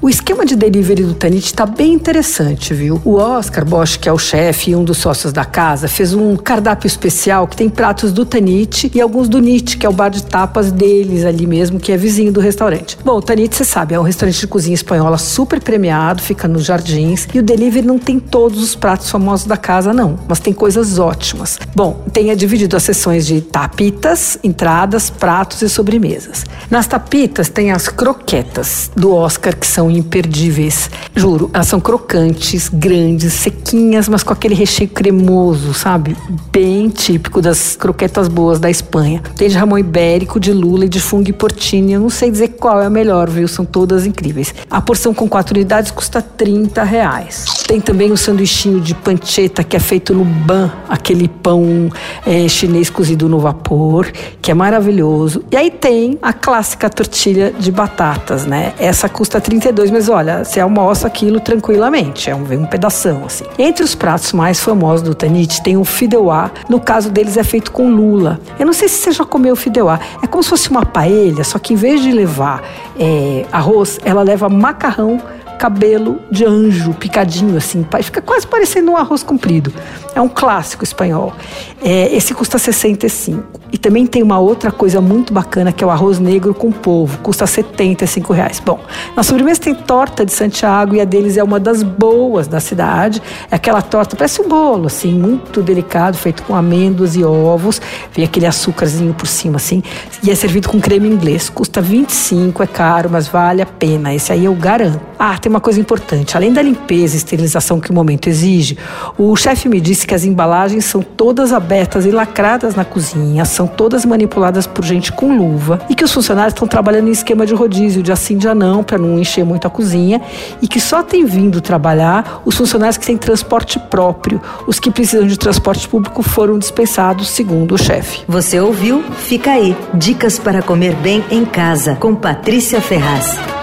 O esquema de delivery do Tanit está bem interessante, viu? O Oscar Bosch, que é o chefe e um dos sócios da casa, fez um cardápio especial que tem pratos do Tanit e alguns do Nit, que é o bar de tapas deles ali mesmo, que é vizinho do restaurante. Bom, o Tanit, você sabe, é um restaurante de cozinha espanhola super premiado, fica nos jardins e o delivery não tem todos os pratos famosos da casa, não, mas tem coisas ótimas. Bom, tem dividido as sessões de tapitas, entradas, pratos e sobremesas. Nas tapitas tem as croquetas do Oscar, que são imperdíveis. Juro, elas são crocantes, grandes, sequinhas, mas com aquele recheio cremoso, sabe? Bem típico das croquetas boas da Espanha. Tem de ramon ibérico, de lula e de fungo portini. Eu não sei dizer qual é a melhor, viu? São todas incríveis. A porção com quatro unidades custa 30 reais. Tem também o sanduichinho de pancheta, que é feito no ban, aquele pão é, chinês cozido no vapor, que é maravilhoso. E aí tem a clássica tortilha de batatas, né? Essa custa 32, mas olha, você almoça aquilo tranquilamente, é um, um pedação assim. Entre os pratos mais famosos do Tanit tem o fideuá, no caso deles é feito com lula. Eu não sei se você já comeu fideuá, é como se fosse uma paella, só que em vez de levar é, arroz, ela leva macarrão cabelo de anjo, picadinho assim, fica quase parecendo um arroz comprido. É um clássico espanhol. É, esse custa 65. E também tem uma outra coisa muito bacana que é o arroz negro com polvo, custa 75 reais. Bom, na sobremesa tem torta de Santiago e a deles é uma das boas da cidade. É aquela torta, parece um bolo, assim, muito delicado, feito com amêndoas e ovos. Vem aquele açúcarzinho por cima, assim, e é servido com creme inglês. Custa 25, é caro, mas vale a pena. Esse aí eu garanto. Ah, tem uma coisa importante. Além da limpeza e esterilização que o momento exige, o chefe me disse que as embalagens são todas abertas e lacradas na cozinha, são todas manipuladas por gente com luva e que os funcionários estão trabalhando em esquema de rodízio, de assim dia não, para não encher muito a cozinha e que só tem vindo trabalhar os funcionários que têm transporte próprio. Os que precisam de transporte público foram dispensados, segundo o chefe. Você ouviu? Fica aí. Dicas para comer bem em casa com Patrícia Ferraz.